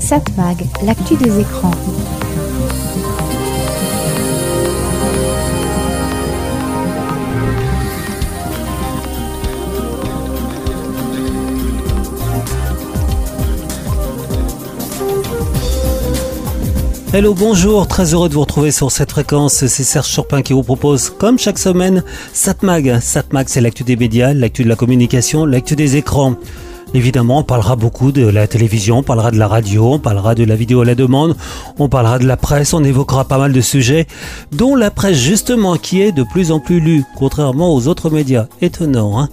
Satmag, l'actu des écrans. Hello, bonjour, très heureux de vous retrouver sur cette fréquence. C'est Serge Churpin qui vous propose, comme chaque semaine, Satmag. Satmag, c'est l'actu des médias, l'actu de la communication, l'actu des écrans. Évidemment, on parlera beaucoup de la télévision, on parlera de la radio, on parlera de la vidéo à la demande, on parlera de la presse, on évoquera pas mal de sujets, dont la presse justement qui est de plus en plus lue, contrairement aux autres médias. Étonnant, hein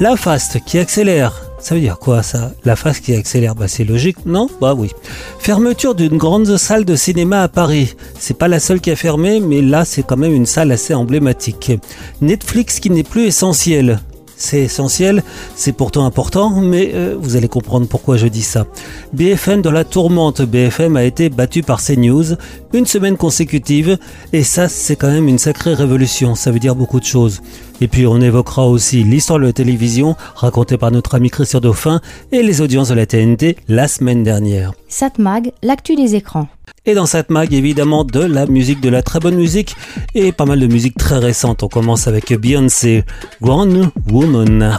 La fast qui accélère, ça veut dire quoi ça? La face qui accélère Bah c'est logique, non? Bah oui. Fermeture d'une grande salle de cinéma à Paris. C'est pas la seule qui a fermé, mais là c'est quand même une salle assez emblématique. Netflix qui n'est plus essentiel c'est essentiel, c'est pourtant important, mais euh, vous allez comprendre pourquoi je dis ça. BFM dans la tourmente, BFM a été battu par CNews une semaine consécutive, et ça c'est quand même une sacrée révolution, ça veut dire beaucoup de choses. Et puis on évoquera aussi l'histoire de la télévision racontée par notre ami Christian Dauphin et les audiences de la TNT la semaine dernière. Satmag, l'actu des écrans. Et dans cette mag, évidemment, de la musique, de la très bonne musique et pas mal de musique très récente. On commence avec Beyoncé, One Woman.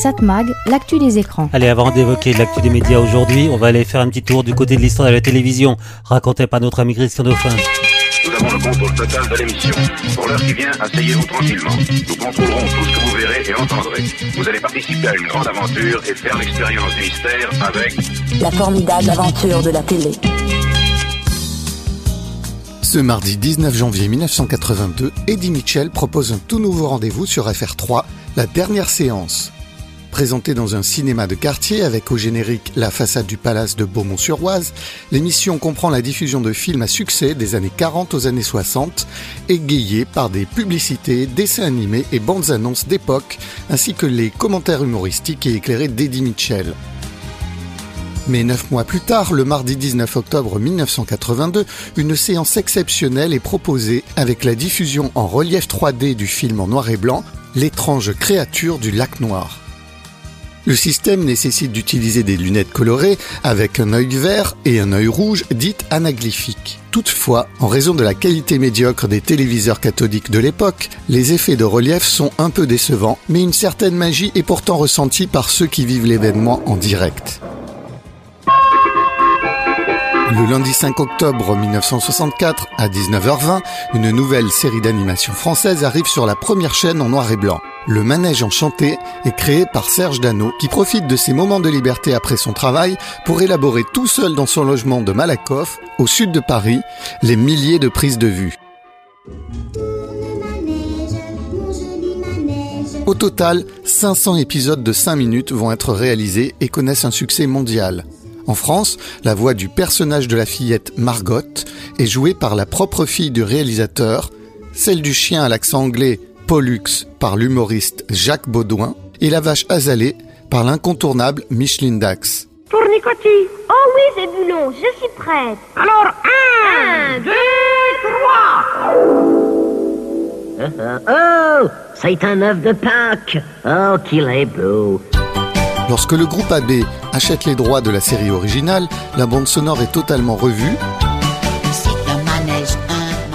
Satmag, l'actu des écrans. Allez, avant d'évoquer l'actu des médias aujourd'hui, on va aller faire un petit tour du côté de l'histoire de la télévision, raconté par notre ami Christian Dauphin. Nous avons le contrôle total de l'émission. Pour l'heure qui vient, asseyez-vous tranquillement. Nous contrôlerons tout ce que vous verrez et entendrez. Vous allez participer à une grande aventure et faire l'expérience du mystère avec... La formidable aventure de la télé. Ce mardi 19 janvier 1982, Eddie Mitchell propose un tout nouveau rendez-vous sur FR3, la dernière séance. Présentée dans un cinéma de quartier avec au générique la façade du palace de Beaumont-sur-Oise, l'émission comprend la diffusion de films à succès des années 40 aux années 60, égayés par des publicités, dessins animés et bandes annonces d'époque, ainsi que les commentaires humoristiques et éclairés d'Eddie Mitchell. Mais neuf mois plus tard, le mardi 19 octobre 1982, une séance exceptionnelle est proposée avec la diffusion en relief 3D du film en noir et blanc, L'étrange créature du lac noir. Le système nécessite d'utiliser des lunettes colorées avec un œil vert et un œil rouge dites anaglyphiques. Toutefois, en raison de la qualité médiocre des téléviseurs cathodiques de l'époque, les effets de relief sont un peu décevants, mais une certaine magie est pourtant ressentie par ceux qui vivent l'événement en direct. Le lundi 5 octobre 1964, à 19h20, une nouvelle série d'animation française arrive sur la première chaîne en noir et blanc. Le Manège Enchanté est créé par Serge Dano, qui profite de ses moments de liberté après son travail pour élaborer tout seul dans son logement de Malakoff, au sud de Paris, les milliers de prises de vue. Au total, 500 épisodes de 5 minutes vont être réalisés et connaissent un succès mondial. En France, la voix du personnage de la fillette Margot est jouée par la propre fille du réalisateur, celle du chien à l'accent anglais Pollux par l'humoriste Jacques Baudouin et la vache azalée par l'incontournable Micheline Dax. Pour Nicotis. Oh oui, Zébulon, je suis prête. Alors, un, deux, trois. Oh, c'est un œuf de Pâques. Oh, qu'il est beau. Lorsque le groupe AB achète les droits de la série originale, la bande sonore est totalement revue.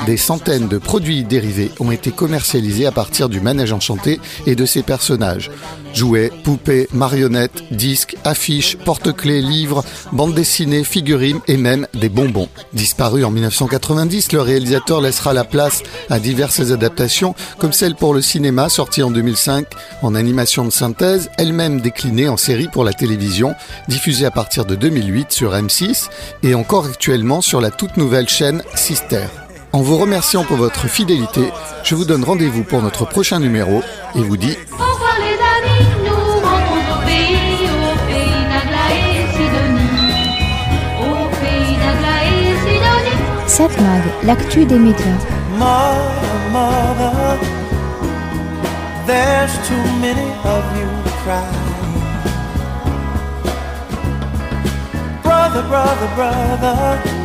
Des centaines de produits dérivés ont été commercialisés à partir du manège enchanté et de ses personnages. Jouets, poupées, marionnettes, disques, affiches, porte-clés, livres, bandes dessinées, figurines et même des bonbons. Disparu en 1990, le réalisateur laissera la place à diverses adaptations comme celle pour le cinéma sortie en 2005 en animation de synthèse, elle-même déclinée en série pour la télévision, diffusée à partir de 2008 sur M6 et encore actuellement sur la toute nouvelle chaîne Sister. En vous remerciant pour votre fidélité, je vous donne rendez-vous pour notre prochain numéro et vous dis. Satmag, l'actu des médias. Mother, mother, there's too many of you crying. Brother, brother, brother,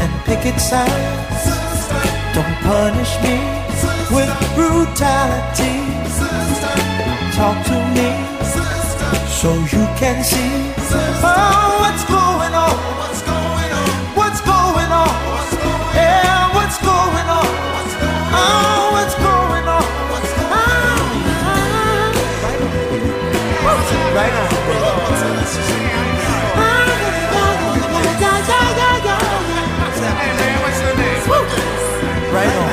and oh, picket signs. Don't punish me with brutality. Talk to me so you can see oh, what's going on. Right on. Right on.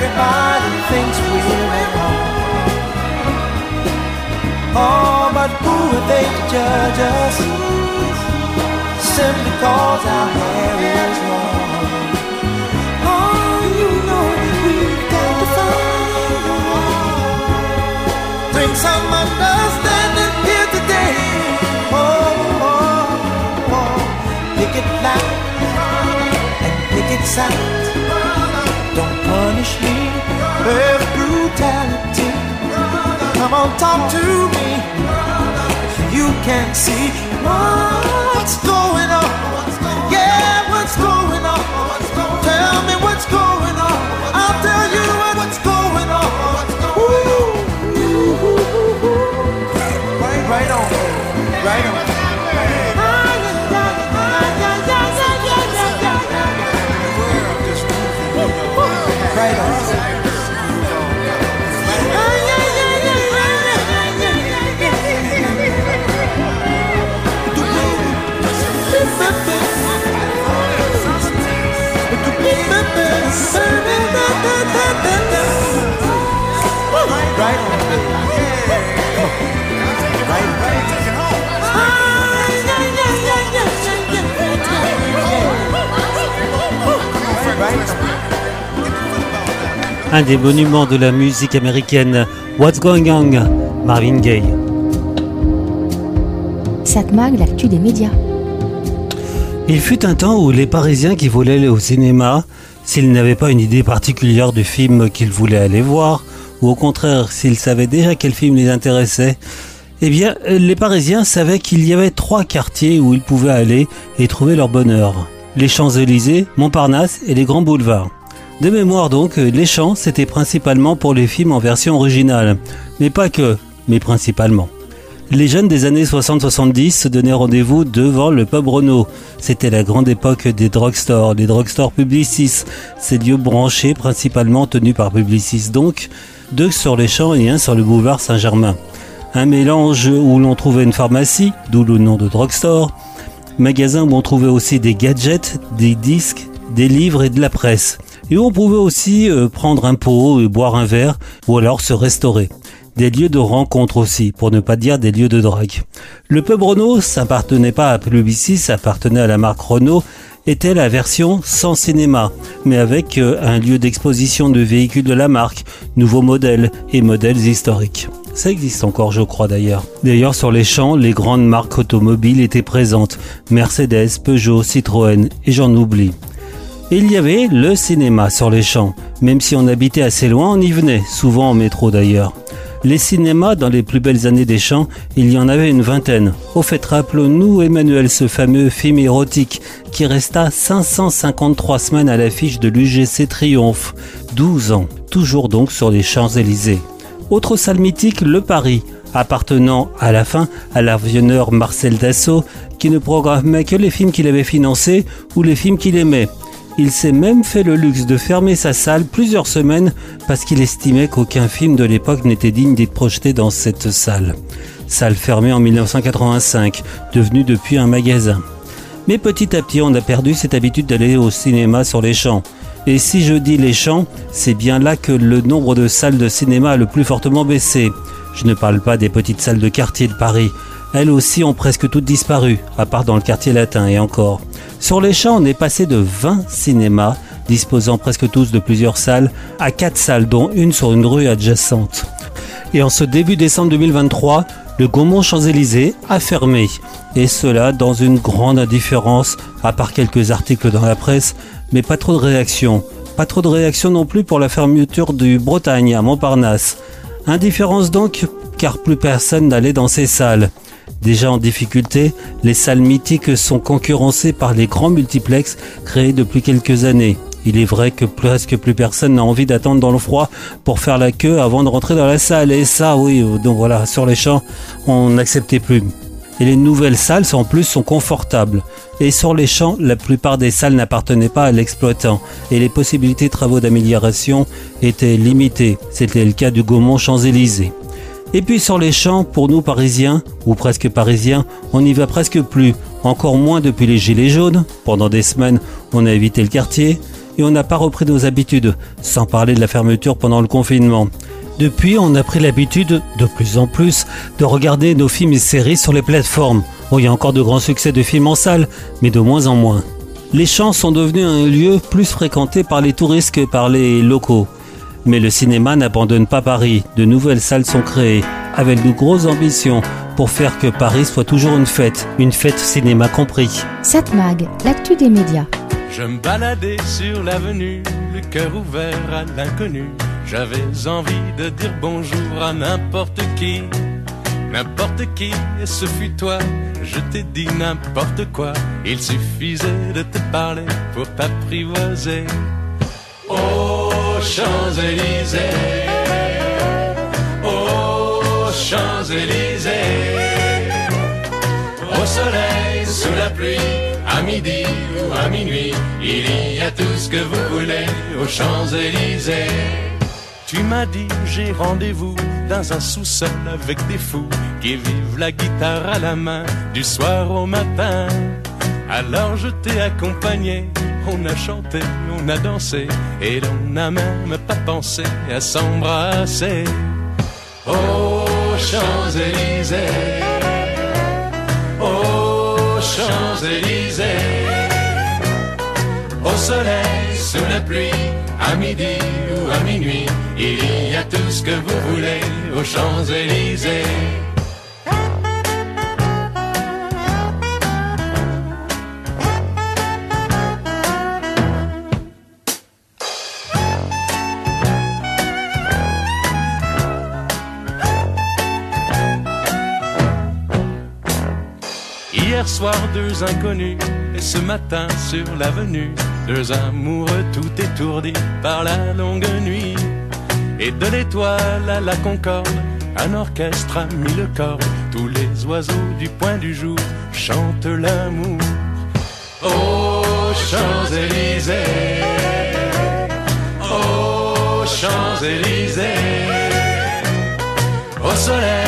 Everybody thinks we're at home. Oh, but who are they to judge us? Simply cause our hair is long. Oh, you know we've got to find a way. Bring some understanding here today. Oh, oh, oh. Pick it and picket signs. Come on, talk to me. You can see what's going on. Yeah, what's going on? Tell me what's going on. I'll tell you what's going on. Ooh. Right, right on, right on. Right on. Un des monuments de la musique américaine, What's Going On, Marvin Gaye. Satmag, l'actu des médias. Il fut un temps où les Parisiens qui voulaient aller au cinéma, s'ils n'avaient pas une idée particulière du film qu'ils voulaient aller voir, ou au contraire s'ils savaient déjà quel film les intéressait, eh bien les Parisiens savaient qu'il y avait trois quartiers où ils pouvaient aller et trouver leur bonheur. Les Champs-Élysées, Montparnasse et les grands boulevards. De mémoire donc, les champs c'était principalement pour les films en version originale. Mais pas que, mais principalement. Les jeunes des années 60-70 se donnaient rendez-vous devant le pub Renault. C'était la grande époque des drugstores, des drugstores Publicis, ces lieux branchés principalement tenus par Publicis donc, deux sur les champs et un sur le boulevard Saint-Germain. Un mélange où l'on trouvait une pharmacie, d'où le nom de drugstore, magasin où on trouvait aussi des gadgets, des disques, des livres et de la presse. Et où on pouvait aussi euh, prendre un pot et boire un verre, ou alors se restaurer des lieux de rencontre aussi, pour ne pas dire des lieux de drague. Le pub Renault, ça appartenait pas à Publicis, ça appartenait à la marque Renault, était la version sans cinéma, mais avec euh, un lieu d'exposition de véhicules de la marque, nouveaux modèles et modèles historiques. Ça existe encore, je crois d'ailleurs. D'ailleurs, sur les champs, les grandes marques automobiles étaient présentes. Mercedes, Peugeot, Citroën, et j'en oublie. Il y avait le cinéma sur les champs. Même si on habitait assez loin, on y venait, souvent en métro d'ailleurs. Les cinémas, dans les plus belles années des champs, il y en avait une vingtaine. Au fait, rappelons-nous, Emmanuel, ce fameux film érotique qui resta 553 semaines à l'affiche de l'UGC Triomphe. 12 ans, toujours donc sur les Champs-Élysées. Autre salle mythique, le Paris, appartenant à la fin à l'avionneur Marcel Dassault, qui ne programmait que les films qu'il avait financés ou les films qu'il aimait. Il s'est même fait le luxe de fermer sa salle plusieurs semaines parce qu'il estimait qu'aucun film de l'époque n'était digne d'être projeté dans cette salle. Salle fermée en 1985, devenue depuis un magasin. Mais petit à petit, on a perdu cette habitude d'aller au cinéma sur les champs. Et si je dis les champs, c'est bien là que le nombre de salles de cinéma a le plus fortement baissé. Je ne parle pas des petites salles de quartier de Paris. Elles aussi ont presque toutes disparu, à part dans le quartier latin et encore. Sur les champs, on est passé de 20 cinémas, disposant presque tous de plusieurs salles, à 4 salles, dont une sur une rue adjacente. Et en ce début décembre 2023, le Gaumont Champs-Élysées a fermé. Et cela dans une grande indifférence, à part quelques articles dans la presse, mais pas trop de réactions. Pas trop de réactions non plus pour la fermeture du Bretagne à Montparnasse. Indifférence donc, car plus personne n'allait dans ces salles. Déjà en difficulté, les salles mythiques sont concurrencées par les grands multiplex créés depuis quelques années. Il est vrai que presque plus personne n'a envie d'attendre dans le froid pour faire la queue avant de rentrer dans la salle. Et ça, oui, donc voilà, sur les champs, on n'acceptait plus. Et les nouvelles salles, en plus, sont confortables. Et sur les champs, la plupart des salles n'appartenaient pas à l'exploitant. Et les possibilités de travaux d'amélioration étaient limitées. C'était le cas du Gaumont Champs-Élysées. Et puis sur les champs, pour nous parisiens, ou presque parisiens, on n'y va presque plus, encore moins depuis les gilets jaunes. Pendant des semaines, on a évité le quartier et on n'a pas repris nos habitudes, sans parler de la fermeture pendant le confinement. Depuis, on a pris l'habitude, de plus en plus, de regarder nos films et séries sur les plateformes. Il y a encore de grands succès de films en salle, mais de moins en moins. Les champs sont devenus un lieu plus fréquenté par les touristes que par les locaux. Mais le cinéma n'abandonne pas Paris. De nouvelles salles sont créées, avec de grosses ambitions, pour faire que Paris soit toujours une fête, une fête cinéma compris. Satmag, l'actu des médias. Je me baladais sur l'avenue, le cœur ouvert à l'inconnu. J'avais envie de dire bonjour à n'importe qui, n'importe qui, et ce fut toi. Je t'ai dit n'importe quoi, il suffisait de te parler pour t'apprivoiser. Champs-Élysées, aux Champs-Élysées, au soleil, sous la pluie, à midi ou à minuit, il y a tout ce que vous voulez aux Champs-Élysées. Tu m'as dit j'ai rendez-vous dans un sous-sol avec des fous qui vivent la guitare à la main du soir au matin. Alors je t'ai accompagné, on a chanté, on a dansé et l'on n'a même pas pensé à s'embrasser. Aux Champs-Élysées, aux Champs-Élysées, au soleil, sous la pluie, à midi ou à minuit, il y a tout ce que vous voulez aux Champs-Élysées. Soir, deux inconnus, et ce matin sur l'avenue, deux amoureux tout étourdis par la longue nuit. Et de l'étoile à la concorde, un orchestre a mis le corps. Tous les oiseaux du point du jour chantent l'amour. Aux Champs-Élysées, aux Champs-Élysées, au soleil,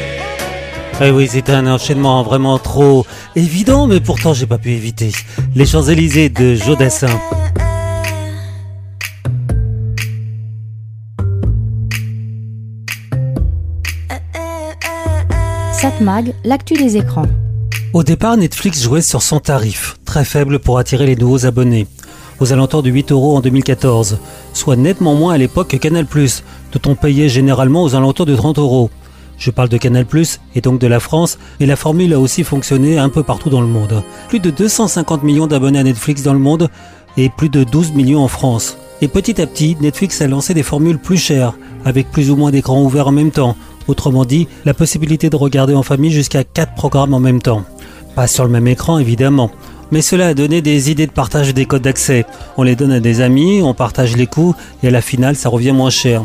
Eh oui, c'était un enchaînement vraiment trop évident, mais pourtant j'ai pas pu éviter. Les Champs-Élysées de Jodassin. Satmag, l'actu des écrans. Au départ, Netflix jouait sur son tarif, très faible pour attirer les nouveaux abonnés, aux alentours de 8 euros en 2014, soit nettement moins à l'époque que Canal+, dont on payait généralement aux alentours de 30 euros. Je parle de Canal+, et donc de la France, mais la formule a aussi fonctionné un peu partout dans le monde. Plus de 250 millions d'abonnés à Netflix dans le monde, et plus de 12 millions en France. Et petit à petit, Netflix a lancé des formules plus chères, avec plus ou moins d'écrans ouverts en même temps. Autrement dit, la possibilité de regarder en famille jusqu'à 4 programmes en même temps. Pas sur le même écran évidemment. Mais cela a donné des idées de partage des codes d'accès. On les donne à des amis, on partage les coûts, et à la finale ça revient moins cher.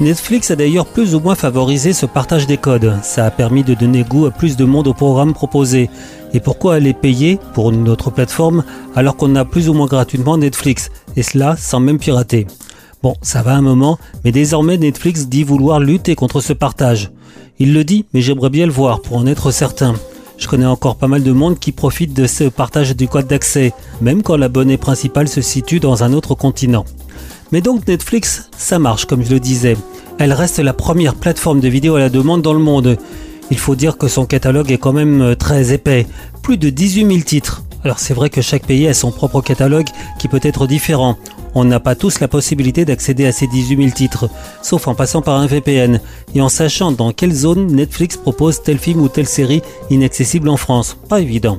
Netflix a d'ailleurs plus ou moins favorisé ce partage des codes. Ça a permis de donner goût à plus de monde au programme proposé. Et pourquoi aller payer pour une autre plateforme alors qu'on a plus ou moins gratuitement Netflix? Et cela sans même pirater. Bon, ça va un moment, mais désormais Netflix dit vouloir lutter contre ce partage. Il le dit, mais j'aimerais bien le voir pour en être certain. Je connais encore pas mal de monde qui profite de ce partage du code d'accès, même quand l'abonné principal se situe dans un autre continent. Mais donc Netflix, ça marche comme je le disais. Elle reste la première plateforme de vidéo à la demande dans le monde. Il faut dire que son catalogue est quand même euh, très épais, plus de 18 000 titres. Alors c'est vrai que chaque pays a son propre catalogue qui peut être différent. On n'a pas tous la possibilité d'accéder à ces 18 000 titres, sauf en passant par un VPN et en sachant dans quelle zone Netflix propose tel film ou telle série inaccessible en France. Pas évident.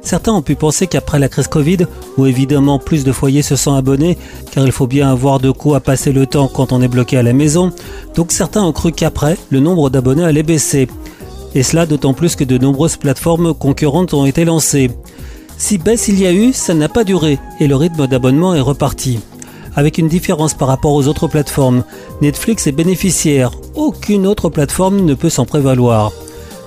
Certains ont pu penser qu'après la crise Covid, où évidemment plus de foyers se sont abonnés, car il faut bien avoir de quoi passer le temps quand on est bloqué à la maison, donc certains ont cru qu'après, le nombre d'abonnés allait baisser. Et cela d'autant plus que de nombreuses plateformes concurrentes ont été lancées. Si baisse il y a eu, ça n'a pas duré, et le rythme d'abonnement est reparti. avec une différence par rapport aux autres plateformes. Netflix est bénéficiaire, aucune autre plateforme ne peut s'en prévaloir.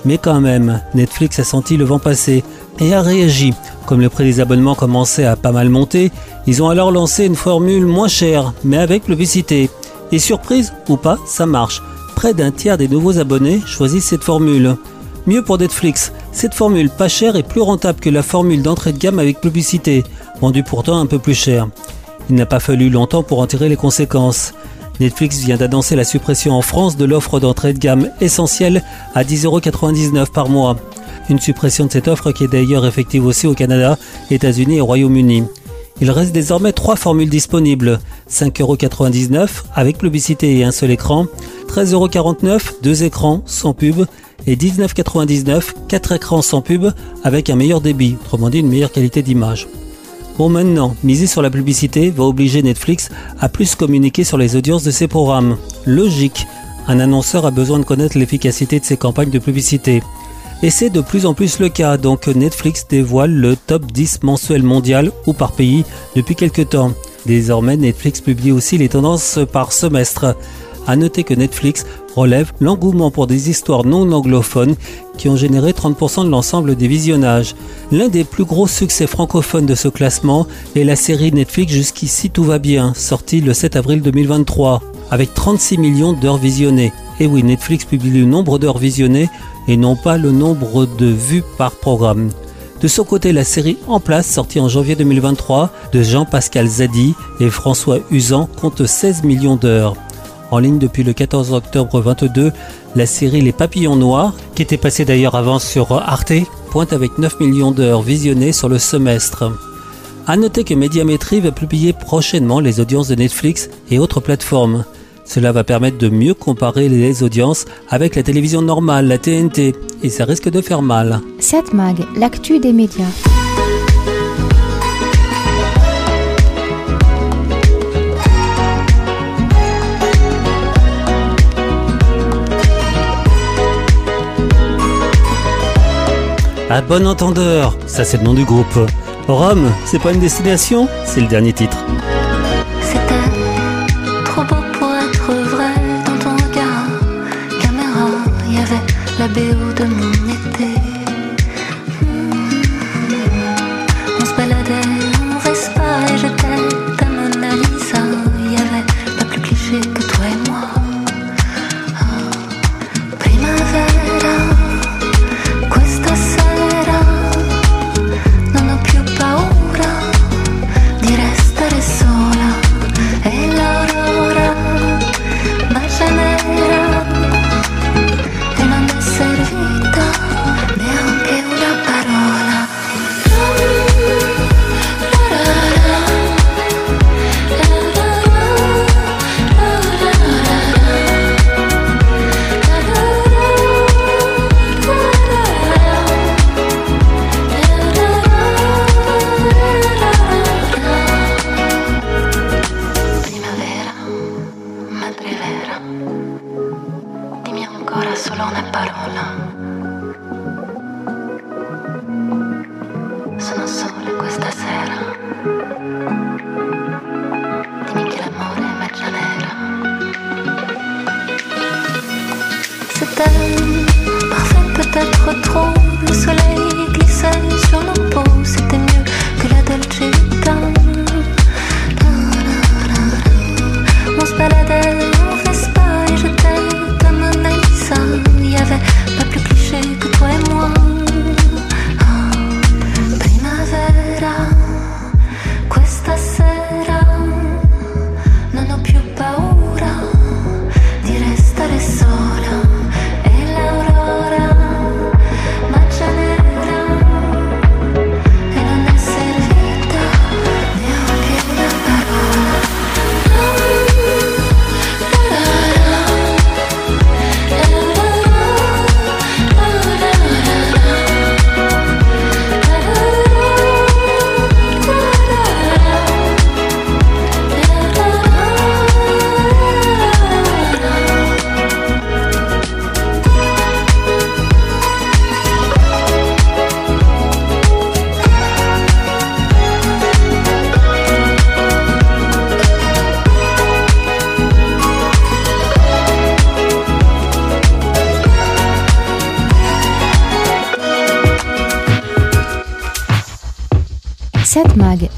Mais quand même, Netflix a senti le vent passer et a réagi. Comme le prix des abonnements commençait à pas mal monter, ils ont alors lancé une formule moins chère, mais avec publicité. Et surprise ou pas, ça marche. Près d'un tiers des nouveaux abonnés choisissent cette formule. Mieux pour Netflix, cette formule pas chère est plus rentable que la formule d'entrée de gamme avec publicité, vendue pourtant un peu plus cher. Il n'a pas fallu longtemps pour en tirer les conséquences. Netflix vient d'annoncer la suppression en France de l'offre d'entrée de gamme essentielle à 10,99€ par mois. Une suppression de cette offre qui est d'ailleurs effective aussi au Canada, États-Unis et Royaume-Uni. Il reste désormais trois formules disponibles 5,99€ avec publicité et un seul écran, 13,49€, deux écrans sans pub et 19,99€, quatre écrans sans pub avec un meilleur débit, autrement dit une meilleure qualité d'image. Bon maintenant, miser sur la publicité va obliger Netflix à plus communiquer sur les audiences de ses programmes. Logique, un annonceur a besoin de connaître l'efficacité de ses campagnes de publicité. Et c'est de plus en plus le cas, donc Netflix dévoile le top 10 mensuel mondial ou par pays depuis quelques temps. Désormais, Netflix publie aussi les tendances par semestre. À noter que Netflix relève l'engouement pour des histoires non anglophones qui ont généré 30% de l'ensemble des visionnages. L'un des plus gros succès francophones de ce classement est la série Netflix Jusqu'ici tout va bien, sortie le 7 avril 2023, avec 36 millions d'heures visionnées. Et oui, Netflix publie le nombre d'heures visionnées et non pas le nombre de vues par programme. De son côté, la série En place, sortie en janvier 2023, de Jean-Pascal Zadi et François Usan, compte 16 millions d'heures. En ligne depuis le 14 octobre 22, la série Les Papillons Noirs, qui était passée d'ailleurs avant sur Arte, pointe avec 9 millions d'heures visionnées sur le semestre. A noter que Médiamétrie va publier prochainement les audiences de Netflix et autres plateformes. Cela va permettre de mieux comparer les audiences avec la télévision normale, la TNT, et ça risque de faire mal. 7 Mag, l'actu des médias. À bon entendeur, ça c'est le nom du groupe. Rome, c'est pas une destination, c'est le dernier titre.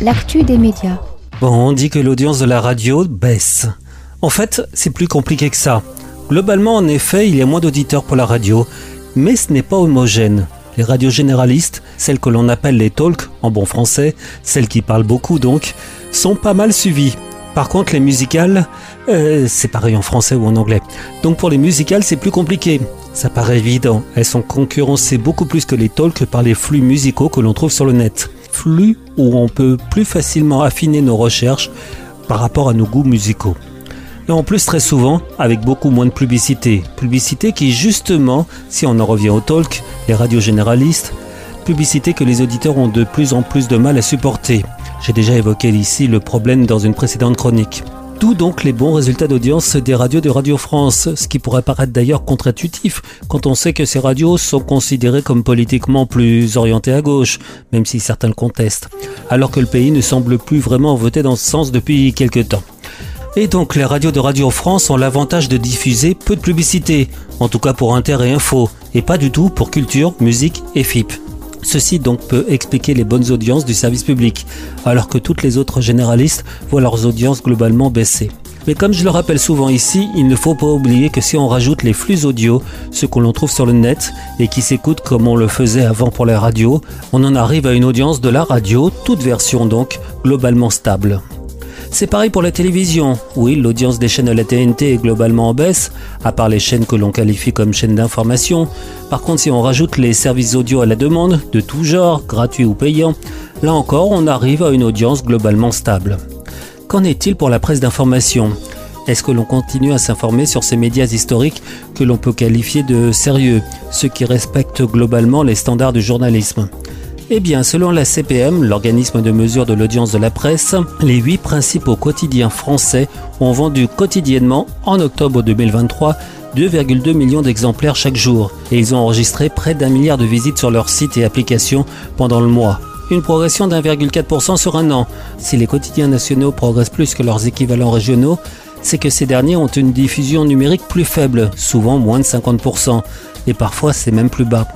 L'actu des médias. Bon, on dit que l'audience de la radio baisse. En fait, c'est plus compliqué que ça. Globalement, en effet, il y a moins d'auditeurs pour la radio, mais ce n'est pas homogène. Les radios généralistes, celles que l'on appelle les talks en bon français, celles qui parlent beaucoup donc, sont pas mal suivies. Par contre, les musicales, euh, c'est pareil en français ou en anglais. Donc pour les musicales, c'est plus compliqué. Ça paraît évident. Elles sont concurrencées beaucoup plus que les talks par les flux musicaux que l'on trouve sur le net. Flux où on peut plus facilement affiner nos recherches par rapport à nos goûts musicaux. Et en plus, très souvent, avec beaucoup moins de publicité. Publicité qui, justement, si on en revient au talk, les radios généralistes, publicité que les auditeurs ont de plus en plus de mal à supporter. J'ai déjà évoqué ici le problème dans une précédente chronique. D'où donc les bons résultats d'audience des radios de Radio France, ce qui pourrait paraître d'ailleurs contre-intuitif quand on sait que ces radios sont considérées comme politiquement plus orientées à gauche, même si certains le contestent, alors que le pays ne semble plus vraiment voter dans ce sens depuis quelque temps. Et donc les radios de Radio France ont l'avantage de diffuser peu de publicité, en tout cas pour Inter et Info, et pas du tout pour culture, musique et FIP. Ceci donc peut expliquer les bonnes audiences du service public, alors que toutes les autres généralistes voient leurs audiences globalement baisser. Mais comme je le rappelle souvent ici, il ne faut pas oublier que si on rajoute les flux audio, ceux que l'on trouve sur le net et qui s'écoutent comme on le faisait avant pour les radios, on en arrive à une audience de la radio, toute version donc, globalement stable. C'est pareil pour la télévision. Oui, l'audience des chaînes de la TNT est globalement en baisse, à part les chaînes que l'on qualifie comme chaînes d'information. Par contre, si on rajoute les services audio à la demande, de tout genre, gratuits ou payants, là encore, on arrive à une audience globalement stable. Qu'en est-il pour la presse d'information? Est-ce que l'on continue à s'informer sur ces médias historiques que l'on peut qualifier de sérieux, ceux qui respectent globalement les standards du journalisme? Eh bien, selon la CPM, l'organisme de mesure de l'audience de la presse, les huit principaux quotidiens français ont vendu quotidiennement, en octobre 2023, 2,2 millions d'exemplaires chaque jour, et ils ont enregistré près d'un milliard de visites sur leurs sites et applications pendant le mois. Une progression d'1,4% sur un an. Si les quotidiens nationaux progressent plus que leurs équivalents régionaux, c'est que ces derniers ont une diffusion numérique plus faible, souvent moins de 50%, et parfois c'est même plus bas.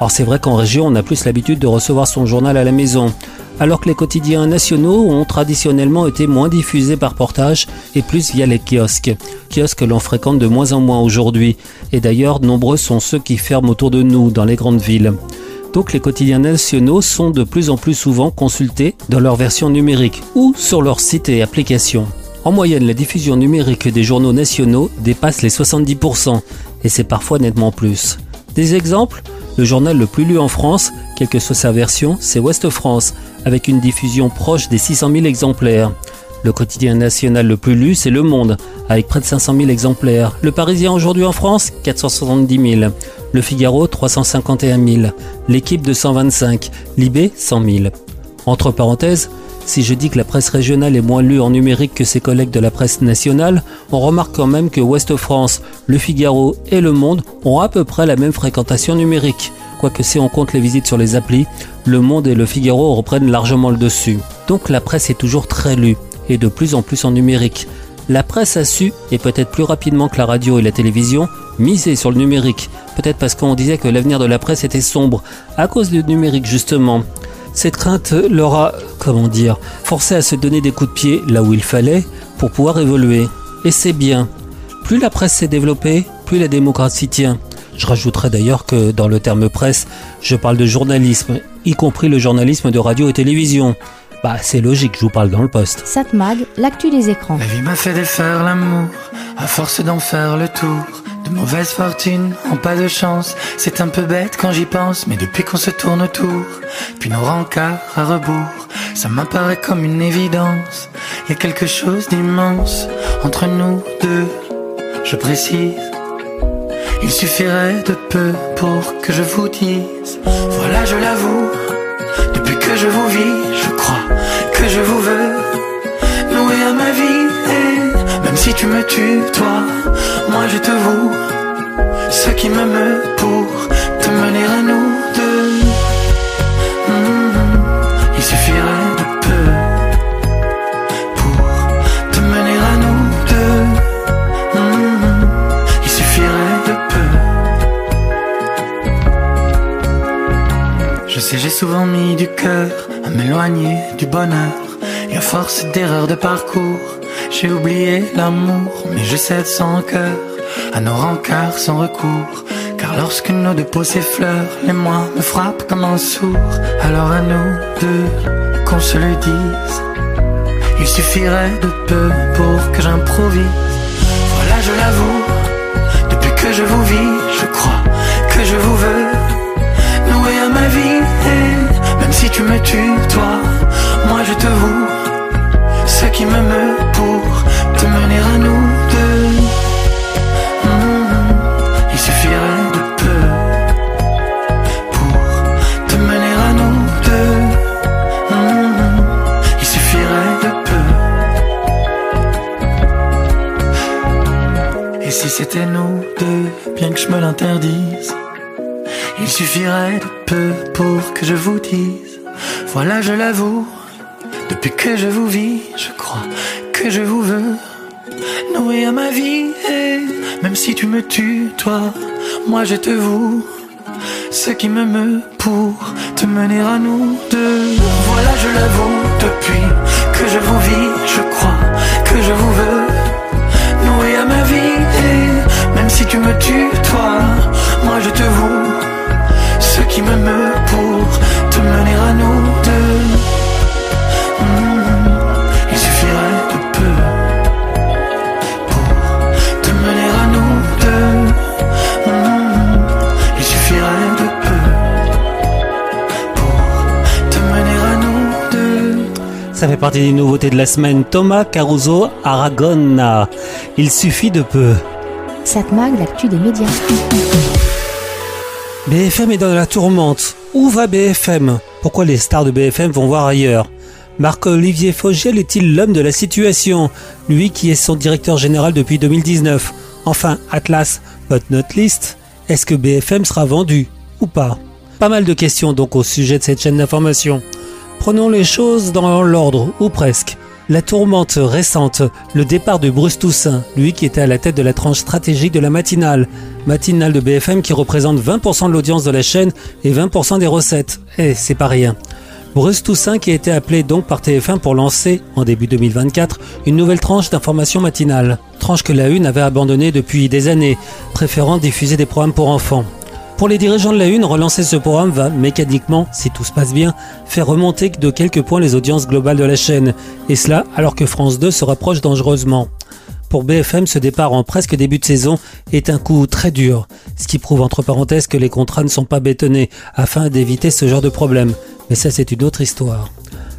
Or c'est vrai qu'en région, on a plus l'habitude de recevoir son journal à la maison, alors que les quotidiens nationaux ont traditionnellement été moins diffusés par portage et plus via les kiosques. Kiosques que l'on fréquente de moins en moins aujourd'hui, et d'ailleurs nombreux sont ceux qui ferment autour de nous dans les grandes villes. Donc les quotidiens nationaux sont de plus en plus souvent consultés dans leur version numérique ou sur leur site et applications. En moyenne, la diffusion numérique des journaux nationaux dépasse les 70%, et c'est parfois nettement plus. Des exemples? Le journal le plus lu en France, quelle que soit sa version, c'est Ouest France, avec une diffusion proche des 600 000 exemplaires. Le quotidien national le plus lu, c'est Le Monde, avec près de 500 000 exemplaires. Le Parisien aujourd'hui en France, 470 000. Le Figaro, 351 000. L'équipe 225. Libé, 100 000. Entre parenthèses, si je dis que la presse régionale est moins lue en numérique que ses collègues de la presse nationale, on remarque quand même que Ouest France, Le Figaro et Le Monde ont à peu près la même fréquentation numérique. Quoique si on compte les visites sur les applis, Le Monde et Le Figaro reprennent largement le dessus. Donc la presse est toujours très lue, et de plus en plus en numérique. La presse a su, et peut-être plus rapidement que la radio et la télévision, miser sur le numérique. Peut-être parce qu'on disait que l'avenir de la presse était sombre, à cause du numérique justement. Cette crainte leur a, comment dire, forcé à se donner des coups de pied là où il fallait pour pouvoir évoluer. Et c'est bien. Plus la presse s'est développée, plus la démocratie tient. Je rajouterai d'ailleurs que dans le terme presse, je parle de journalisme, y compris le journalisme de radio et télévision. Bah, c'est logique, je vous parle dans le poste. Satmag, l'actu des écrans. La vie m'a fait défaire l'amour, à force d'en faire le tour. De mauvaise fortune, en pas de chance, c'est un peu bête quand j'y pense, mais depuis qu'on se tourne autour, puis nos rencarts à rebours, ça m'apparaît comme une évidence. Y a quelque chose d'immense entre nous deux, je précise. Il suffirait de peu pour que je vous dise, voilà je l'avoue, depuis que je vous vis, je crois que je vous veux, nouer à ma vie, si tu me tues, toi, moi je te voue ce qui me meut pour te mener à nous deux. Mhm. Il suffirait de peu pour te mener à nous deux. Mhm. Il suffirait de peu. Je sais, j'ai souvent mis du cœur à m'éloigner du bonheur. Et à force d'erreurs de parcours, j'ai oublié l'amour, mais je cède sans cœur à nos rencarts sans recours. Car lorsque nos deux peaux s'effleurent, les mois me frappent comme un sourd. Alors à nous deux, qu'on se le dise, il suffirait de peu pour que j'improvise. Voilà, je l'avoue, depuis que je vous vis, je crois que je vous veux. Nouer à ma vie, et même si tu me tues, toi, moi je te voue. Ce qui me meut à nous deux. Mhm. Il suffirait de peu pour te mener à nous deux. Mhm. Il suffirait de peu. Et si c'était nous deux, bien que je me l'interdise, il suffirait de peu pour que je vous dise. Voilà, je l'avoue, depuis que je vous vis, je crois que je vous veux. Nouer à ma vie, et même si tu me tues, toi, moi je te voue. Ce qui me meut pour te mener à nous deux. Voilà, je l'avoue, depuis que je vous vis, je crois que je vous veux. Nouer à ma vie, et même si tu me tues, toi, moi je te voue. Ce qui me meut pour te mener à nous Ça fait partie des nouveautés de la semaine. Thomas Caruso Aragona. Il suffit de peu. Satmag, l'actu des médias. BFM est dans la tourmente. Où va BFM Pourquoi les stars de BFM vont voir ailleurs? Marc-Olivier Fogiel est-il l'homme de la situation? Lui qui est son directeur général depuis 2019. Enfin, Atlas, but not least, est-ce que BFM sera vendu ou pas? Pas mal de questions donc au sujet de cette chaîne d'information. Prenons les choses dans l'ordre, ou presque. La tourmente récente, le départ de Bruce Toussaint, lui qui était à la tête de la tranche stratégique de la matinale. Matinale de BFM qui représente 20% de l'audience de la chaîne et 20% des recettes. Eh, c'est pas rien. Bruce Toussaint qui a été appelé donc par TF1 pour lancer, en début 2024, une nouvelle tranche d'information matinale. Tranche que la Une avait abandonnée depuis des années, préférant diffuser des programmes pour enfants. Pour les dirigeants de la Une, relancer ce programme va mécaniquement, si tout se passe bien, faire remonter de quelques points les audiences globales de la chaîne, et cela alors que France 2 se rapproche dangereusement. Pour BFM, ce départ en presque début de saison est un coup très dur, ce qui prouve entre parenthèses que les contrats ne sont pas bétonnés afin d'éviter ce genre de problème. Mais ça, c'est une autre histoire.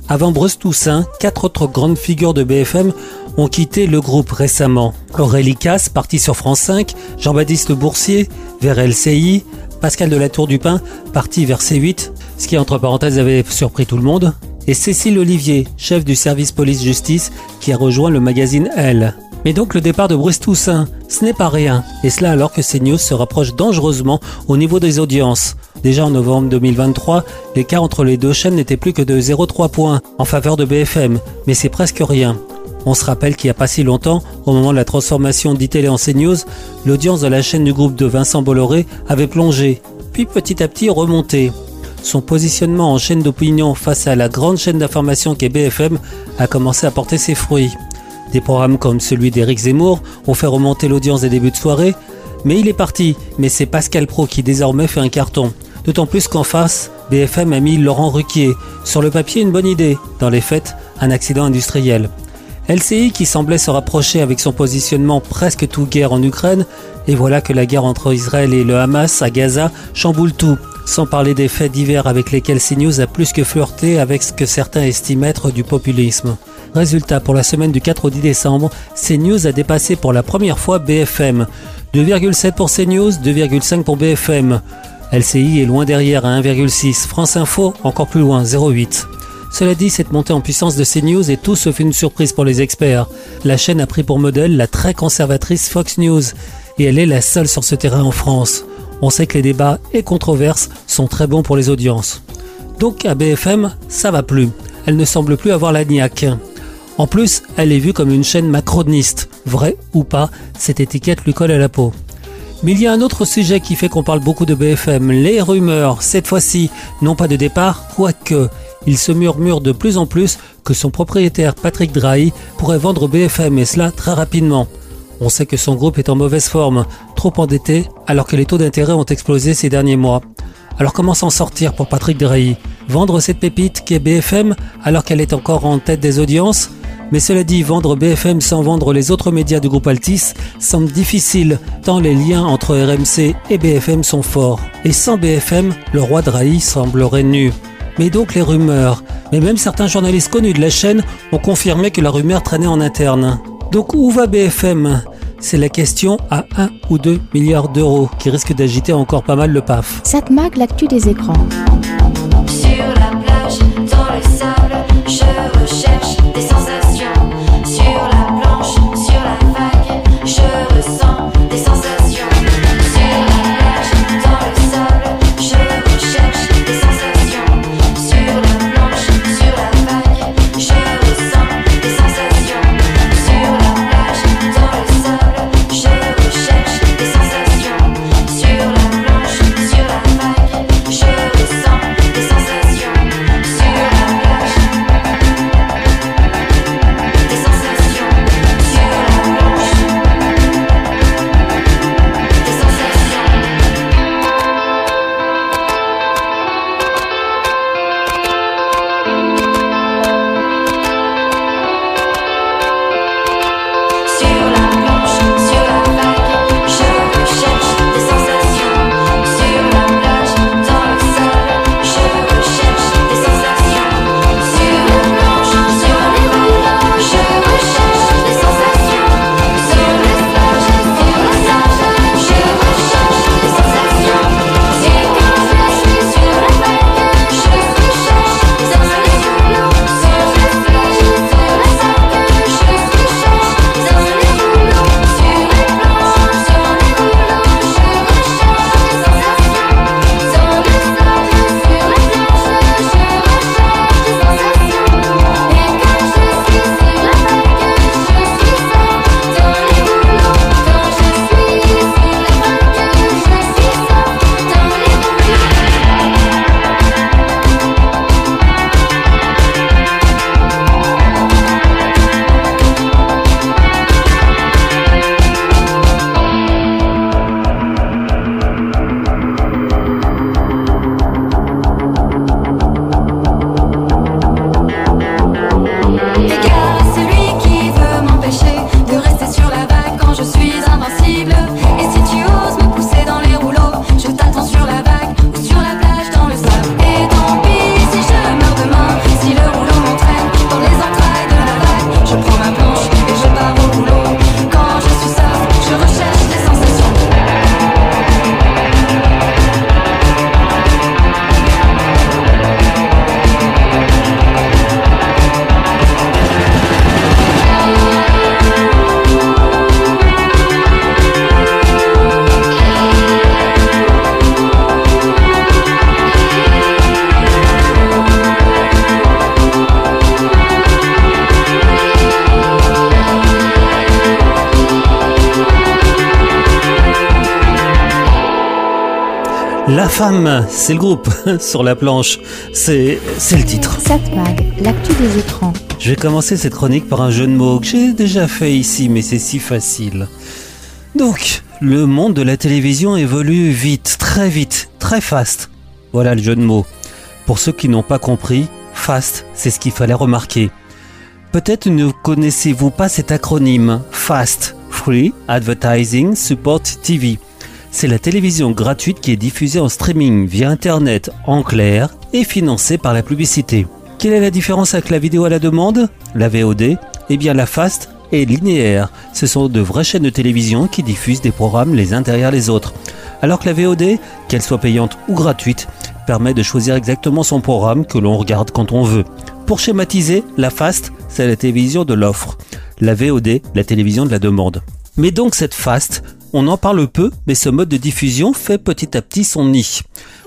Avant Bruce Toussaint, quatre autres grandes figures de BFM ont quitté le groupe récemment. Aurélie Casse, parti sur France 5, Jean-Baptiste Boursier, vers LCI, Pascal de la Tour du Pin, parti vers C8, ce qui entre parenthèses avait surpris tout le monde, et Cécile Olivier, chef du service police-justice, qui a rejoint le magazine Elle. Mais donc le départ de Bruce Toussaint, ce n'est pas rien, et cela alors que CNews se rapproche dangereusement au niveau des audiences. Déjà en novembre 2023, l'écart entre les deux chaînes n'était plus que de 0,3 points en faveur de BFM, mais c'est presque rien. On se rappelle qu'il n'y a pas si longtemps, au moment de la transformation d'ITélé en CNews, l'audience de la chaîne du groupe de Vincent Bolloré avait plongé, puis petit à petit remonté. Son positionnement en chaîne d'opinion face à la grande chaîne d'information qu'est BFM a commencé à porter ses fruits. Des programmes comme celui d'Éric Zemmour ont fait remonter l'audience des débuts de soirée, mais il est parti, mais c'est Pascal Pro qui désormais fait un carton. D'autant plus qu'en face, BFM a mis Laurent Ruquier. Sur le papier, une bonne idée. Dans les faits, un accident industriel. LCI qui semblait se rapprocher avec son positionnement presque tout guerre en Ukraine, et voilà que la guerre entre Israël et le Hamas à Gaza chamboule tout, sans parler des faits divers avec lesquels CNews a plus que flirté avec ce que certains estiment être du populisme. Résultat, pour la semaine du 4 au 10 décembre, CNews a dépassé pour la première fois BFM. 2,7 pour CNews, 2,5 pour BFM. LCI est loin derrière à 1,6. France Info encore plus loin, 0,8. Cela dit, cette montée en puissance de CNews est tout sauf une surprise pour les experts. La chaîne a pris pour modèle la très conservatrice Fox News, et elle est la seule sur ce terrain en France. On sait que les débats et controverses sont très bons pour les audiences. Donc à BFM, ça va plus. Elle ne semble plus avoir la niaque. En plus, elle est vue comme une chaîne macroniste. Vrai ou pas, cette étiquette lui colle à la peau. Mais il y a un autre sujet qui fait qu'on parle beaucoup de BFM, les rumeurs. Cette fois-ci, non pas de départ, quoique. Il se murmure de plus en plus que son propriétaire Patrick Drahi pourrait vendre BFM et cela très rapidement. On sait que son groupe est en mauvaise forme, trop endetté, alors que les taux d'intérêt ont explosé ces derniers mois. Alors comment s'en sortir pour Patrick Drahi? Vendre cette pépite qui est BFM alors qu'elle est encore en tête des audiences? Mais cela dit, vendre BFM sans vendre les autres médias du groupe Altis semble difficile, tant les liens entre RMC et BFM sont forts. Et sans BFM, le roi Drahi semblerait nu. Mais donc les rumeurs. Mais même certains journalistes connus de la chaîne ont confirmé que la rumeur traînait en interne. Donc où va BFM c'est la question à 1 ou 2 milliards d'euros qui risque d'agiter encore pas mal le PAF. Satmag, l'actu des écrans. La femme, c'est le groupe sur la planche. C'est c'est le titre. Satmag, l'actu des écrans. Je vais commencer cette chronique par un jeu de mots que j'ai déjà fait ici, mais c'est si facile. Donc, le monde de la télévision évolue vite, très vite, très fast. Voilà le jeu de mots. Pour ceux qui n'ont pas compris, fast, c'est ce qu'il fallait remarquer. Peut-être ne connaissez-vous pas cet acronyme FAST, Free Advertising Support TV. C'est la télévision gratuite qui est diffusée en streaming via Internet en clair et financée par la publicité. Quelle est la différence avec la vidéo à la demande? La VOD Eh bien la FAST est linéaire. Ce sont de vraies chaînes de télévision qui diffusent des programmes les uns derrière les autres. Alors que la VOD, qu'elle soit payante ou gratuite, permet de choisir exactement son programme que l'on regarde quand on veut. Pour schématiser, la FAST, c'est la télévision de l'offre. La VOD, la télévision de la demande. Mais donc cette FAST, on en parle peu, mais ce mode de diffusion fait petit à petit son nid.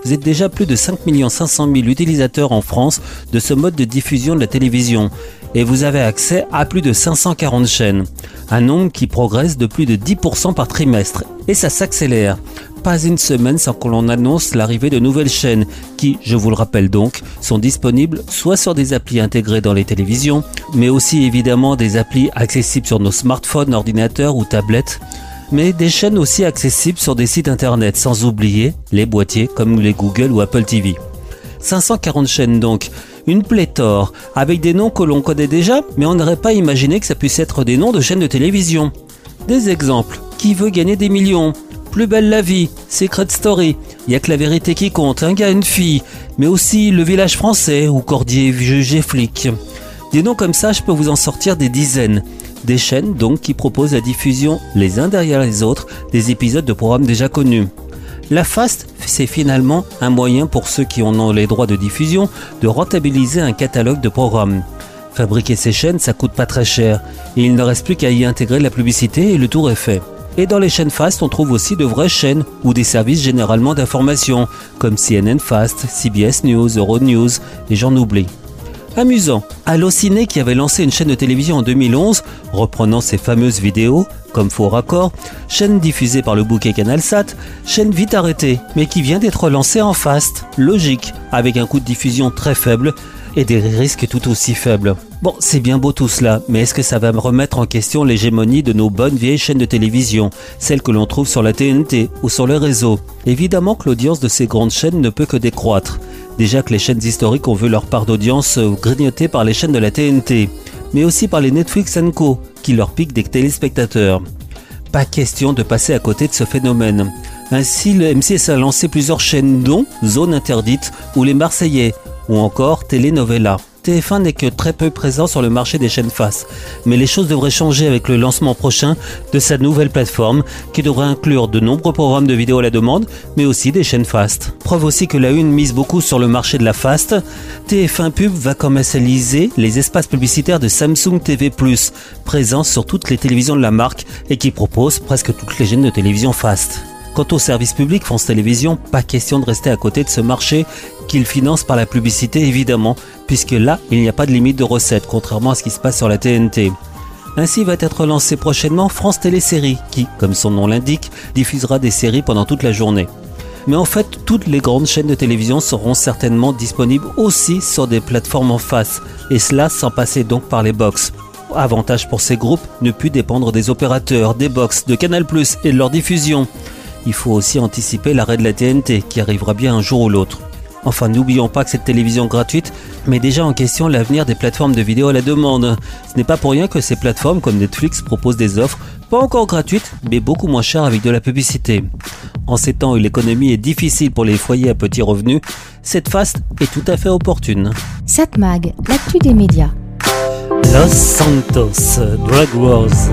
Vous êtes déjà plus de 5 500 000 utilisateurs en France de ce mode de diffusion de la télévision et vous avez accès à plus de 540 chaînes. Un nombre qui progresse de plus de 10% par trimestre et ça s'accélère. pas une semaine sans que l'on annonce l'arrivée de nouvelles chaînes qui, je vous le rappelle donc, sont disponibles soit sur des applis intégrées dans les télévisions, mais aussi évidemment des applis accessibles sur nos smartphones, ordinateurs ou tablettes, mais des chaînes aussi accessibles sur des sites internet, sans oublier les boîtiers comme les Google ou Apple TV. 540 chaînes donc, une pléthore, avec des noms que l'on connaît déjà, mais on n'aurait pas imaginé que ça puisse être des noms de chaînes de télévision. Des exemples, qui veut gagner des millions? Plus belle la vie, Secret Story, y a que la vérité qui compte, un gars, une fille, mais aussi Le village français ou Cordier jugé flic. Des noms comme ça, je peux vous en sortir des dizaines. Des chaînes donc qui proposent la diffusion les uns derrière les autres des épisodes de programmes déjà connus. La FAST, c'est finalement un moyen pour ceux qui en ont les droits de diffusion de rentabiliser un catalogue de programmes. Fabriquer ces chaînes, ça coûte pas très cher, et il ne reste plus qu'à y intégrer la publicité et le tour est fait. Et dans les chaînes Fast, on trouve aussi de vraies chaînes ou des services généralement d'information, comme CNN Fast, CBS News, Euronews, et j'en oublie. Amusant, Allociné qui avait lancé une chaîne de télévision en 2011, reprenant ses fameuses vidéos, comme Faux Raccord, chaîne diffusée par le bouquet CanalSat, chaîne vite arrêtée, mais qui vient d'être lancée en fast, logique, avec un coût de diffusion très faible et des risques tout aussi faibles. Bon, c'est bien beau tout cela, mais est-ce que ça va me remettre en question l'hégémonie de nos bonnes vieilles chaînes de télévision, celles que l'on trouve sur la TNT ou sur les réseaux Évidemment que l'audience de ces grandes chaînes ne peut que décroître. Déjà que les chaînes historiques ont vu leur part d'audience grignotée par les chaînes de la TNT, mais aussi par les Netflix Co, qui leur piquent des téléspectateurs. Pas question de passer à côté de ce phénomène. Ainsi, le M6 a lancé plusieurs chaînes dont Zone Interdite ou Les Marseillais, ou encore Telenovela. TF1 n'est que très peu présent sur le marché des chaînes face, mais les choses devraient changer avec le lancement prochain de sa nouvelle plateforme qui devrait inclure de nombreux programmes de vidéo à la demande, mais aussi des chaînes fast. Preuve aussi que la une mise beaucoup sur le marché de la fast, TF1 Pub va commercialiser les espaces publicitaires de Samsung TV+, présents sur toutes les télévisions de la marque et qui propose presque toutes les chaînes de télévision fast. Quant au service public France Télévisions, pas question de rester à côté de ce marché qu'il finance par la publicité évidemment, puisque là, il n'y a pas de limite de recettes, contrairement à ce qui se passe sur la TNT. Ainsi va être lancé prochainement France Téléséries, qui, comme son nom l'indique, diffusera des séries pendant toute la journée. Mais en fait, toutes les grandes chaînes de télévision seront certainement disponibles aussi sur des plateformes en face, et cela sans passer donc par les box. Avantage pour ces groupes, ne plus dépendre des opérateurs, des box, de Canal+, et de leur diffusion. Il faut aussi anticiper l'arrêt de la TNT, qui arrivera bien un jour ou l'autre. Enfin, n'oublions pas que cette télévision gratuite met déjà en question l'avenir des plateformes de vidéo à la demande. Ce n'est pas pour rien que ces plateformes comme Netflix proposent des offres pas encore gratuites, mais beaucoup moins chères avec de la publicité. En ces temps où l'économie est difficile pour les foyers à petits revenus, cette fast est tout à fait opportune. Satmag, l'actu des médias. Los Santos, Drag Wars.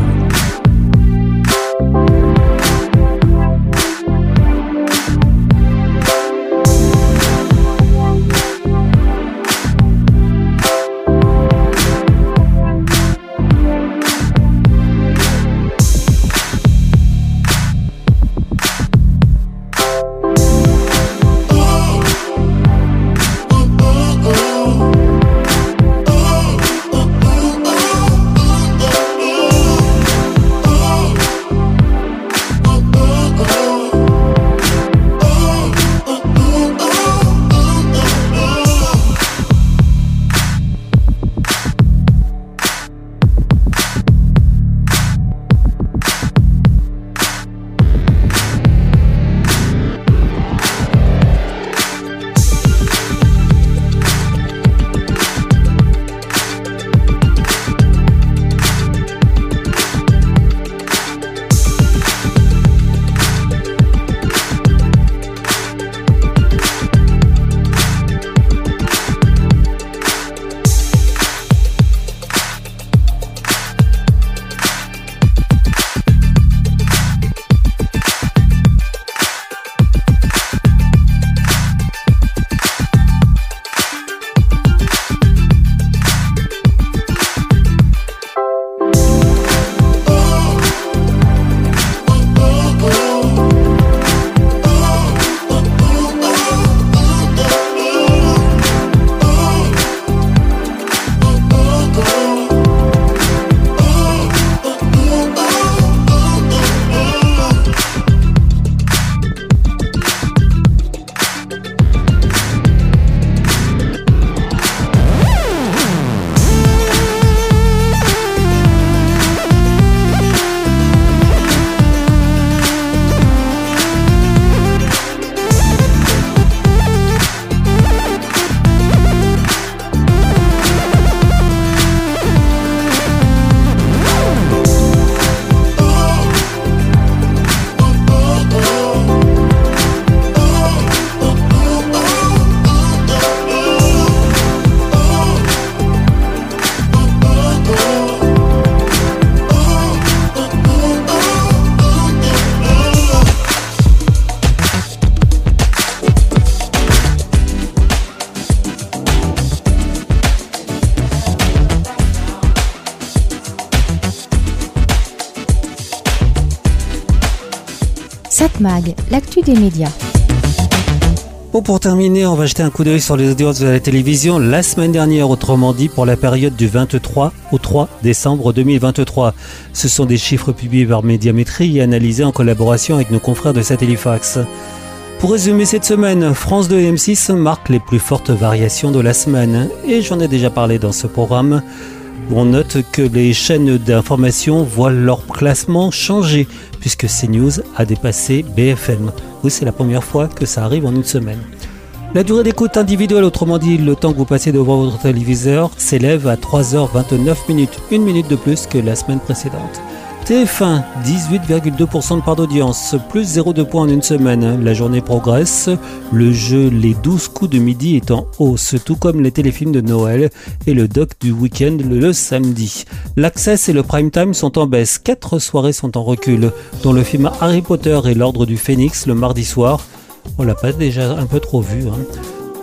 Satmag, l'actu des médias. Bon, pour terminer, on va jeter un coup d'œil sur les audiences de la télévision la semaine dernière, autrement dit pour la période du 23 au 3 décembre 2023. Ce sont des chiffres publiés par Médiamétrie et analysés en collaboration avec nos confrères de Satellifax. Pour résumer cette semaine, France 2 et M6 marquent les plus fortes variations de la semaine et j'en ai déjà parlé dans ce programme. On note que les chaînes d'information voient leur classement changer puisque CNews a dépassé BFM. Oui, c'est la première fois que ça arrive en une semaine. La durée d'écoute individuelle, autrement dit le temps que vous passez devant votre téléviseur, s'élève à 3h29 minutes, une minute de plus que la semaine précédente. TF1, 18,2% de part d'audience, plus 0,2 points en une semaine. La journée progresse. Le jeu Les 12 coups de midi est en hausse, tout comme les téléfilms de Noël et le doc du week-end le, samedi. L'Access et le Prime Time sont en baisse. Quatre soirées sont en recul, dont le film Harry Potter et l'Ordre du Phénix le mardi soir. On l'a pas déjà un peu trop vu. Hein.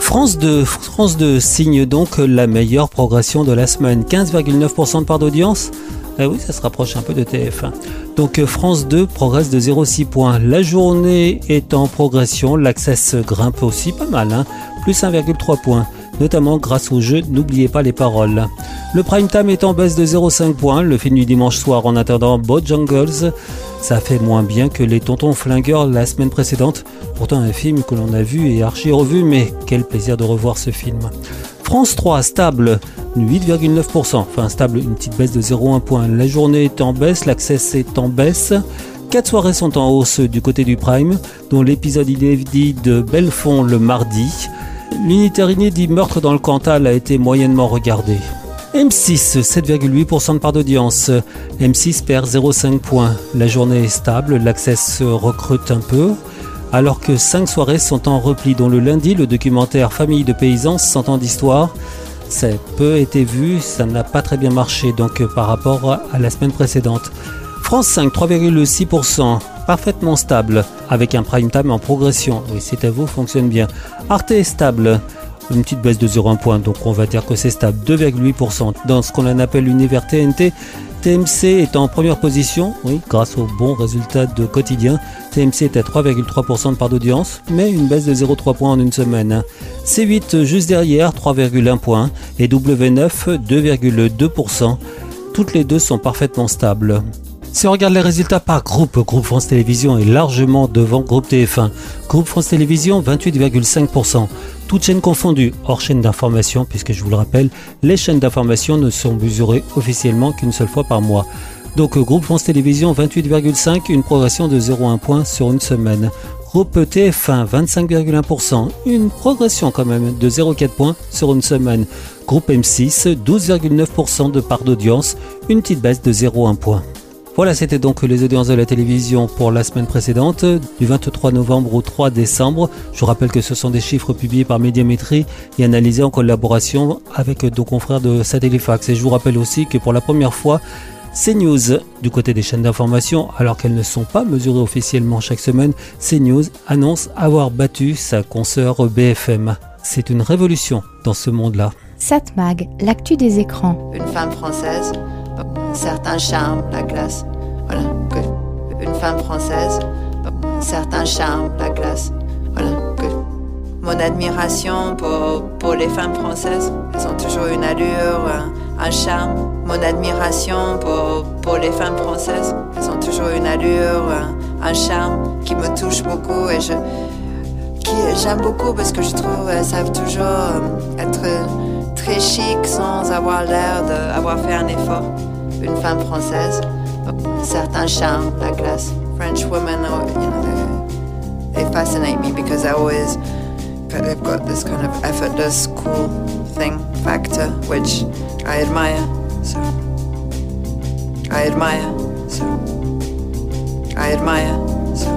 France 2, France 2 signe donc la meilleure progression de la semaine. 15,9% de part d'audience. Eh oui, ça se rapproche un peu de TF1. Donc euh, France 2 progresse de 0,6 points. La journée est en progression, l'access grimpe aussi pas mal, hein, plus 1,3 points, notamment grâce au jeu N'oubliez pas les paroles. Le prime time est en baisse de 0,5 points, le film du dimanche soir en attendant Bojangles, ça fait moins bien que les Tontons Flingueurs la semaine précédente. Pourtant un film que l'on a vu et archi revu, mais quel plaisir de revoir ce film. France 3, stable, 8,9%, enfin stable, une petite baisse de 0,1 point. La journée est en baisse, l'accès est en baisse. Quatre soirées sont en hausse du côté du Prime, dont l'épisode inédit de Belfond le mardi. L'unitaire inédit Meurtre dans le Cantal a été moyennement regardé. M6, 7,8% de part d'audience. M6 perd 0,5 points. La journée est stable, l'accès se recrute un peu alors que cinq soirées sont en repli, dont le lundi, le documentaire Famille de paysans, 100 ans d'histoire. Ça a peu été vu, ça n'a pas très bien marché donc par rapport à la semaine précédente. France 5, 3,6%, parfaitement stable, avec un prime time en progression. Oui, c'est à vous, fonctionne bien. Arte est stable, une petite baisse de 0,1 point, donc on va dire que c'est stable, 2,8%. Dans ce qu'on appelle l'univers TNT, TMC est en première position, oui, grâce aux bons résultats de quotidien. TMC est à 3,3% de part d'audience, mais une baisse de 0,3 points en une semaine. C8 juste derrière, 3,1 points, et W9, 2,2%. Toutes les deux sont parfaitement stables. Si on regarde les résultats par groupe, Groupe France Télévisions est largement devant Groupe TF1. Groupe France Télévisions, 28,5%. Toutes chaînes confondues, hors chaîne d'information, puisque je vous le rappelle, les chaînes d'information ne sont mesurées officiellement qu'une seule fois par mois. Donc Groupe France Télévisions, 28,5, une progression de 0,1 point sur une semaine. Groupe TF1, 25,1%, une progression quand même de 0,4 points sur une semaine. Groupe M6, 12,9% de part d'audience, une petite baisse de 0,1 point. Voilà, c'était donc les audiences de la télévision pour la semaine précédente, du 23 novembre au 3 décembre. Je vous rappelle que ce sont des chiffres publiés par Médiamétrie et analysés en collaboration avec nos confrères de Satellifax. Et je vous rappelle aussi que pour la première fois, CNews, du côté des chaînes d'information, alors qu'elles ne sont pas mesurées officiellement chaque semaine, CNews annonce avoir battu sa consoeur BFM. C'est une révolution dans ce monde-là. Satmag, l'actu des écrans. Une femme française, un certain charme, la glace. Voilà. Une femme française, un certain charme, la glace. Voilà. Mon admiration pour, les femmes françaises. Elles ont toujours une allure, un, charme. Mon admiration pour, les femmes françaises. Elles ont toujours une allure, un, charme qui me touche beaucoup et je, j'aime beaucoup parce que je trouve elles savent toujours euh, être très chic sans avoir l'air d'avoir fait un effort. Une femme française, un certain charme, la classe. French women, are, you know, they, fascinate me because they always they've got this kind of effortless, cool thing factor, which I admire. So I admire. So I admire. So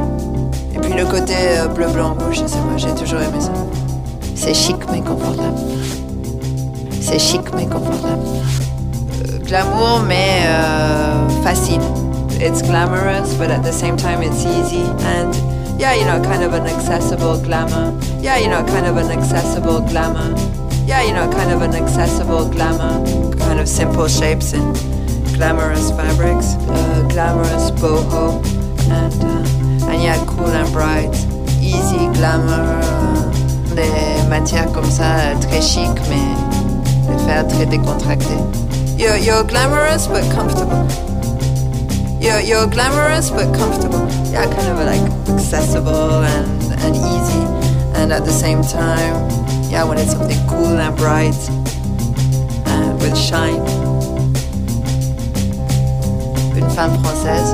et puis le côté euh, bleu, blanc, rouge, c'est moi, j'ai toujours aimé ça. C'est chic mais confortable. C'est chic mais confortable. Glamour mais euh, facile. It's glamorous but at the same time it's easy and yeah, you know, kind of an accessible glamour. Yeah, you know, kind of an accessible glamour. Yeah, you know, kind of an accessible glamour. Kind of simple shapes and glamorous fabrics. Uh, glamorous boho and uh, and il y a cool and bright, easy, glamour, des matières comme ça très chic mais de faire très décontracté. You're, you're glamorous but comfortable. You're, you're glamorous but comfortable. Yeah, kind of like accessible and, and easy. And at the same time, yeah, I wanted something cool and bright and with shine. Une femme française,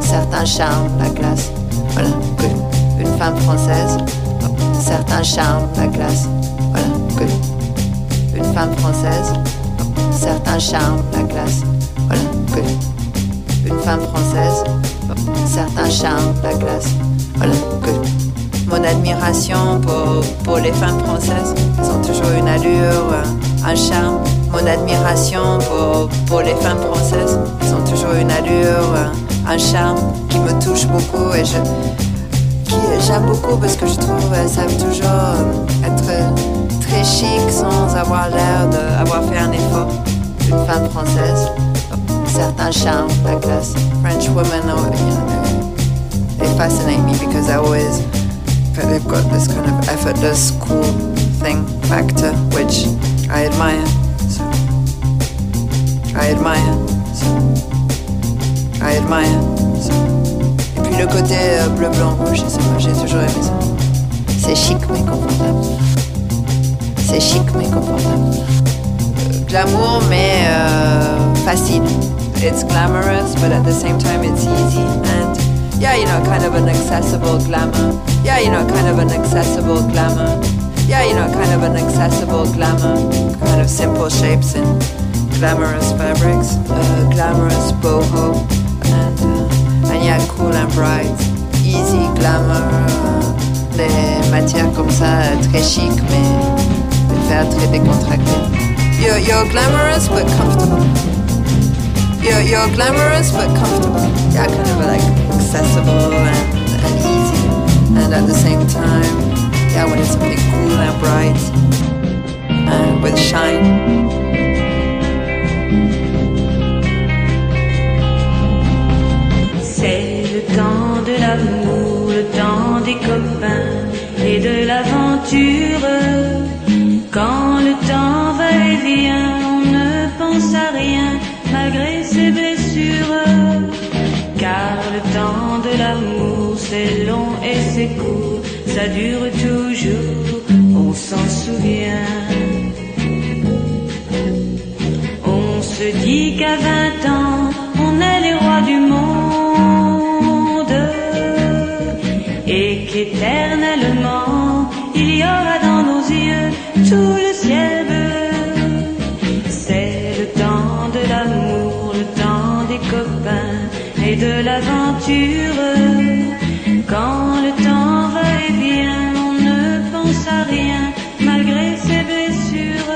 certains charmes, la classe. Voilà, good. Une femme française, certains charmes, la classe. Voilà. Une femme française, certains charmes, la classe. Voilà, good. Une femme française, certains charmes, la classe. Voilà, good. Mon admiration pour, pour les femmes françaises, elles ont toujours une allure, euh, un charme. Mon admiration pour, pour les femmes françaises, elles ont toujours une allure, euh, un charme qui me touche beaucoup et je, j'aime beaucoup parce que je trouve qu'elles savent toujours euh, être très chic sans avoir l'air d'avoir fait un effort. Une femme française, certain charme, la classe. French women, oh, you know, they, fascinate me because I always they've got this kind of effortless, cool thing factor, which I admire. So I admire. So I admire. So. Et puis le côté euh, bleu, blanc, je sais pas, j'ai toujours aimé ça. C'est chic mais confortable. C'est chic mais confortable. Euh, glamour mais euh, facile. It's glamorous, but at the same time it's easy and yeah, you know, kind of an accessible glamour. Yeah, you know, kind of an accessible glamour. Yeah, you know, kind of an accessible glamour. Kind of simple shapes and glamorous fabrics. Uh, glamorous boho. And, uh, and yeah, cool and bright. Easy glamour. Des matières comme ça, très chic, mais faire très décontracté. You're, you're glamorous but comfortable. You're, you're glamorous but comfortable. Yeah, kind of like accessible and, and easy. And at the same time, yeah, it's something cool and bright and with shine. C'est le temps de l'amour, le temps des copains et de l'aventure. L'amour, c'est long et c'est court, ça dure toujours, on s'en souvient. On se dit qu'à 20 ans, on est les rois du monde et qu'éternellement, il y aura de l'aventure. Quand le temps va et vient, on ne pense à rien malgré ses blessures.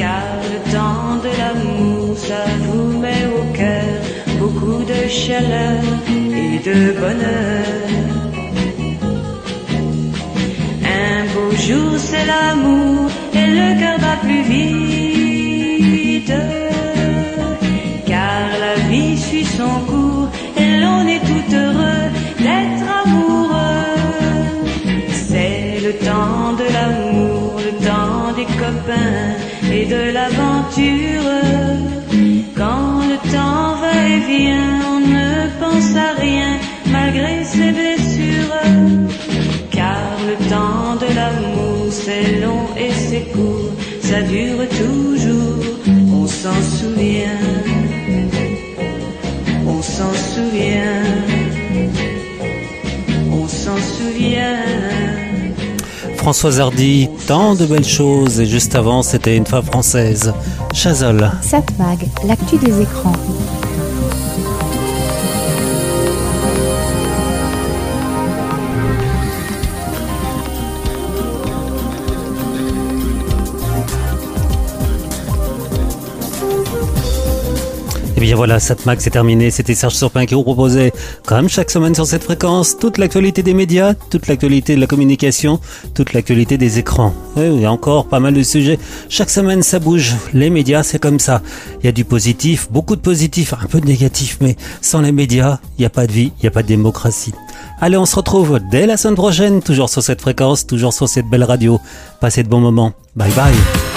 Car le temps de l'amour, ça vous met au cœur beaucoup de chaleur et de bonheur. Un beau jour, c'est l'amour et le cœur bat plus vite. De l'aventure. Quand le temps va et vient, on ne pense à rien malgré ses blessures. Car le temps de l'amour, c'est long et c'est court, ça dure toujours, on s'en souvient. Françoise Hardy, tant de belles choses. Et juste avant, c'était une femme française, Chazol. Satmag, l'actu des écrans. Voilà, Satmac c'est terminé. C'était Serge Surpin qui vous proposait, comme chaque semaine sur cette fréquence, toute l'actualité des médias, toute l'actualité de la communication, toute l'actualité des écrans. Oui, il encore pas mal de sujets. Chaque semaine ça bouge. Les médias c'est comme ça. Il y a du positif, beaucoup de positif, un peu de négatif, mais sans les médias, il n'y a pas de vie, il n'y a pas de démocratie. Allez, on se retrouve dès la semaine prochaine, toujours sur cette fréquence, toujours sur cette belle radio. Passez de bons moments. Bye bye.